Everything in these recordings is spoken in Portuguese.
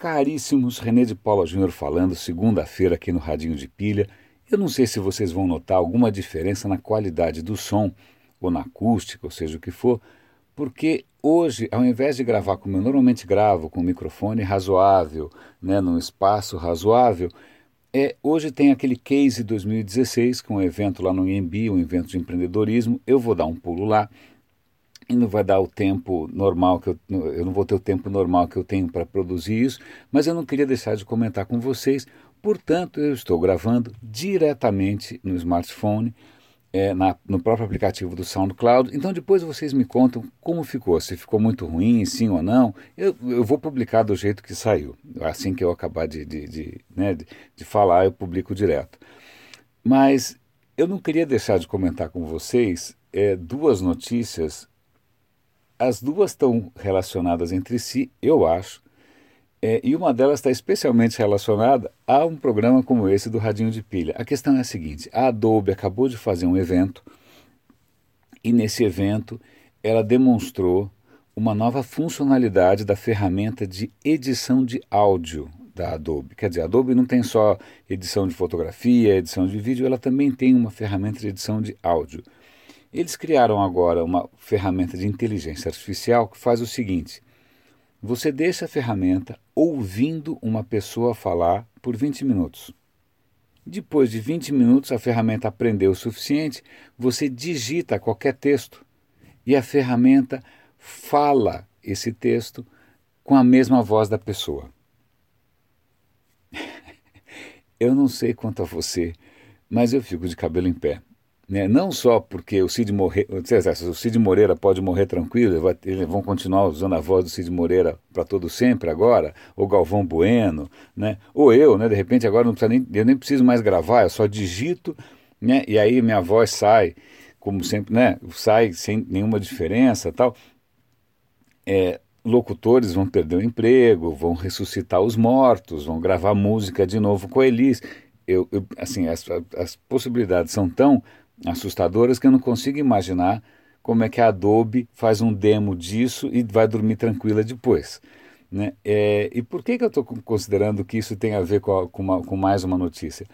Caríssimos, René de Paula Júnior falando, segunda-feira aqui no Radinho de Pilha. Eu não sei se vocês vão notar alguma diferença na qualidade do som, ou na acústica, ou seja o que for, porque hoje, ao invés de gravar como eu normalmente gravo, com um microfone razoável, né, num espaço razoável, é, hoje tem aquele Case 2016, que é um evento lá no IMB, um evento de empreendedorismo. Eu vou dar um pulo lá e não vai dar o tempo normal que eu, eu não vou ter o tempo normal que eu tenho para produzir isso, mas eu não queria deixar de comentar com vocês. Portanto, eu estou gravando diretamente no smartphone, é, na, no próprio aplicativo do SoundCloud. Então depois vocês me contam como ficou, se ficou muito ruim, sim ou não. Eu, eu vou publicar do jeito que saiu. Assim que eu acabar de, de, de, né, de, de falar, eu publico direto. Mas eu não queria deixar de comentar com vocês é, duas notícias as duas estão relacionadas entre si, eu acho, é, e uma delas está especialmente relacionada a um programa como esse do Radinho de Pilha. A questão é a seguinte: a Adobe acabou de fazer um evento e nesse evento ela demonstrou uma nova funcionalidade da ferramenta de edição de áudio da Adobe. Quer dizer, a Adobe não tem só edição de fotografia, edição de vídeo, ela também tem uma ferramenta de edição de áudio. Eles criaram agora uma ferramenta de inteligência artificial que faz o seguinte: você deixa a ferramenta ouvindo uma pessoa falar por 20 minutos. Depois de 20 minutos, a ferramenta aprendeu o suficiente, você digita qualquer texto e a ferramenta fala esse texto com a mesma voz da pessoa. eu não sei quanto a você, mas eu fico de cabelo em pé. Né? Não só porque o Cid, morrer, o Cid Moreira pode morrer tranquilo, eles vão continuar usando a voz do Cid Moreira para todo sempre agora, ou Galvão Bueno, né? ou eu, né? de repente agora não nem, eu nem preciso mais gravar, eu só digito né? e aí minha voz sai, como sempre, né? sai sem nenhuma diferença tal. É, locutores vão perder o emprego, vão ressuscitar os mortos, vão gravar música de novo com a Elis. Eu, eu, assim, as, as possibilidades são tão assustadoras que eu não consigo imaginar como é que a Adobe faz um demo disso e vai dormir tranquila depois. Né? É, e por que, que eu estou considerando que isso tem a ver com, a, com, uma, com, mais uma notícia?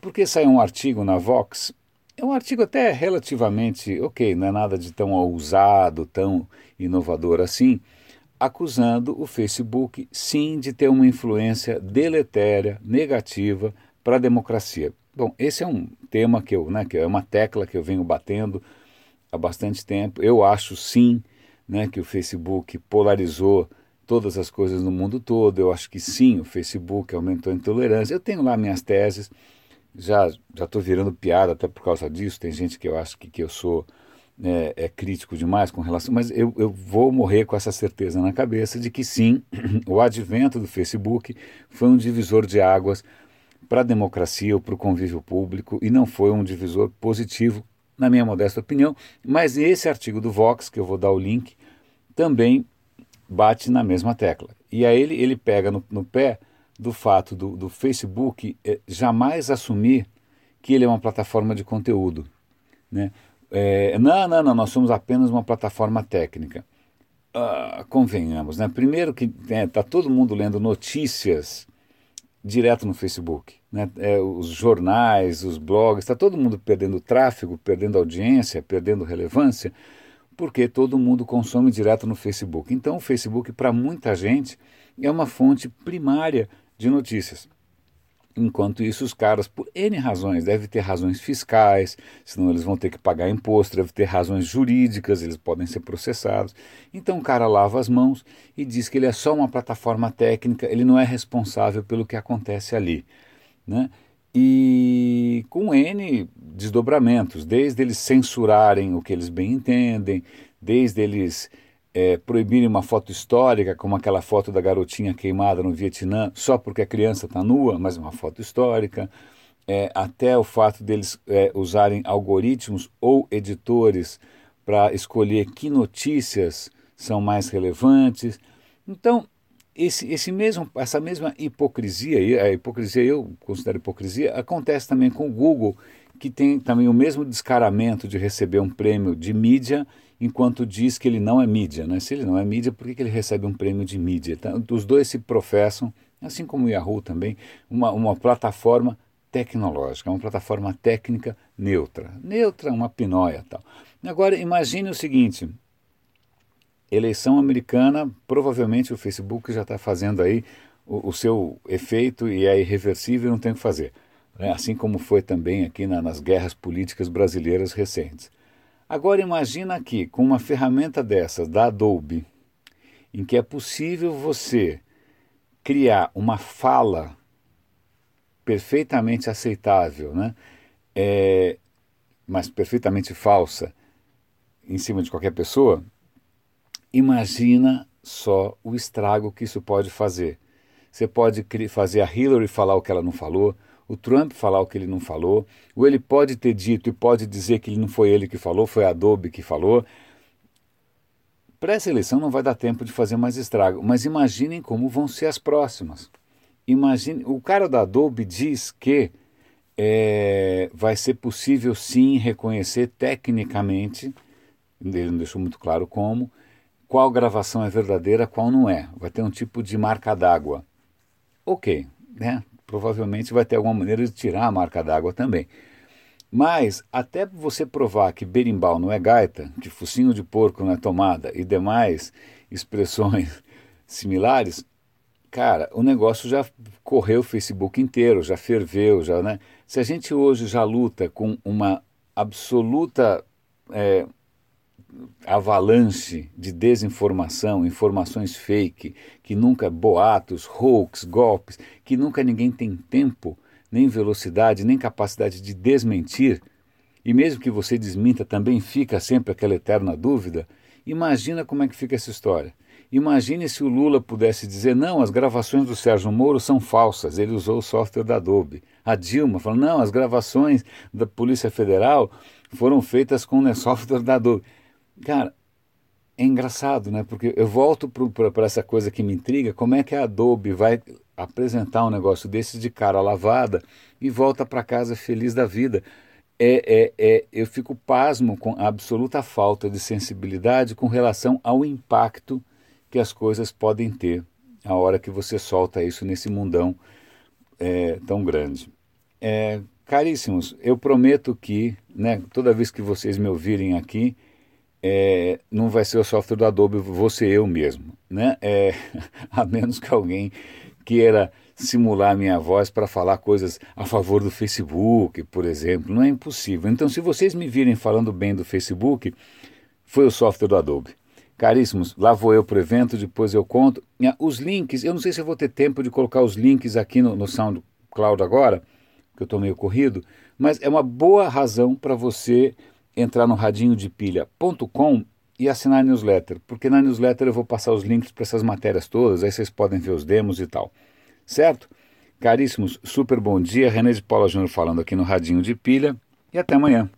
Porque saiu um artigo na Vox, é um artigo até relativamente ok, não é nada de tão ousado, tão inovador assim, acusando o Facebook sim de ter uma influência deletéria, negativa para a democracia. Bom, esse é um tema que eu, né, que é uma tecla que eu venho batendo há bastante tempo. Eu acho sim, né, que o Facebook polarizou todas as coisas no mundo todo. Eu acho que sim, o Facebook aumentou a intolerância. Eu tenho lá minhas teses, já já estou virando piada até por causa disso. Tem gente que eu acho que, que eu sou é, é, crítico demais com relação, mas eu, eu vou morrer com essa certeza na cabeça de que sim, o advento do Facebook foi um divisor de águas para a democracia ou para o convívio público e não foi um divisor positivo, na minha modesta opinião. Mas esse artigo do Vox, que eu vou dar o link, também bate na mesma tecla. E aí ele, ele pega no, no pé do fato do, do Facebook é, jamais assumir que ele é uma plataforma de conteúdo. Né? É, não, não, não, nós somos apenas uma plataforma técnica. Ah, convenhamos, né? Primeiro que está né, todo mundo lendo notícias direto no Facebook. Né? É, os jornais, os blogs, está todo mundo perdendo tráfego, perdendo audiência, perdendo relevância, porque todo mundo consome direto no Facebook. Então, o Facebook, para muita gente, é uma fonte primária de notícias. Enquanto isso, os caras, por N razões, devem ter razões fiscais, senão eles vão ter que pagar imposto, deve ter razões jurídicas, eles podem ser processados. Então o cara lava as mãos e diz que ele é só uma plataforma técnica, ele não é responsável pelo que acontece ali. Né? E com N desdobramentos, desde eles censurarem o que eles bem entendem, desde eles é, proibirem uma foto histórica, como aquela foto da garotinha queimada no Vietnã, só porque a criança está nua, mas uma foto histórica, é, até o fato deles é, usarem algoritmos ou editores para escolher que notícias são mais relevantes. Então, esse, esse mesmo, essa mesma hipocrisia, a hipocrisia eu considero hipocrisia, acontece também com o Google, que tem também o mesmo descaramento de receber um prêmio de mídia enquanto diz que ele não é mídia. Né? Se ele não é mídia, por que, que ele recebe um prêmio de mídia? Então, os dois se professam assim como o Yahoo também, uma, uma plataforma tecnológica, uma plataforma técnica neutra. Neutra, uma pinóia tal. Agora, imagine o seguinte: eleição americana, provavelmente o Facebook já está fazendo aí o, o, seu efeito e é irreversível não tem o que fazer. Né? Assim como foi também aqui na, nas guerras políticas brasileiras recentes. Agora imagina aqui, com uma ferramenta dessas, da Adobe, em que é possível você criar uma fala perfeitamente aceitável, né? É, mas perfeitamente falsa, em cima de qualquer pessoa, imagina só o estrago que isso pode fazer. Você pode fazer a Hillary falar o que ela não falou, o Trump falar o que ele não falou, ou ele pode ter dito e pode dizer que não foi ele que falou, foi a Adobe que falou. Para essa eleição não vai dar tempo de fazer mais estrago, mas imaginem como vão ser as próximas. Imagine, o cara da Adobe diz que é, vai ser possível sim reconhecer tecnicamente, ele não deixou muito claro como, qual gravação é verdadeira, qual não é. Vai ter um tipo de marca d'água. Ok, né? Provavelmente vai ter alguma maneira de tirar a marca d'água também. Mas até você provar que berimbau não é gaita, que focinho de porco não é tomada e demais expressões similares, cara, o negócio já correu o Facebook inteiro, já ferveu, já, né? Se a gente hoje já luta com uma absoluta é, avalanche de desinformação, informações fake, que nunca boatos, hoax, golpes, que nunca ninguém tem tempo, nem velocidade, nem capacidade de desmentir, e mesmo que você desminta, também fica sempre aquela eterna dúvida. Imagina como é que fica essa história. Imagine se o Lula pudesse dizer: não, as gravações do Sérgio Moro são falsas, ele usou o software da Adobe. A Dilma falou: não, as gravações da Polícia Federal foram feitas com o software da Adobe. Cara, é engraçado, né? Porque eu volto para essa coisa que me intriga: como é que a Adobe vai apresentar um negócio desses de cara lavada e volta para casa feliz da vida? É, é, é, eu fico pasmo com a absoluta falta de sensibilidade com relação ao impacto que as coisas podem ter a hora que você solta isso nesse mundão é, tão grande. É, caríssimos, eu prometo que, né, toda vez que vocês me ouvirem aqui, é, não vai ser o software do Adobe, ser eu mesmo, né? É, a menos que alguém queira simular minha voz para falar coisas a favor do Facebook, por exemplo, não é impossível. Então, se vocês me virem falando bem do Facebook, foi o software do Adobe. Caríssimos, lá vou eu para o evento, depois eu conto. Os links, eu não sei se eu vou ter tempo de colocar os links aqui no, no SoundCloud agora, porque eu estou meio corrido, mas é uma boa razão para você entrar no radinhodepilha.com e assinar a newsletter, porque na newsletter eu vou passar os links para essas matérias todas, aí vocês podem ver os demos e tal. Certo? Caríssimos, super bom dia. René de Paula Júnior falando aqui no Radinho de Pilha e até amanhã.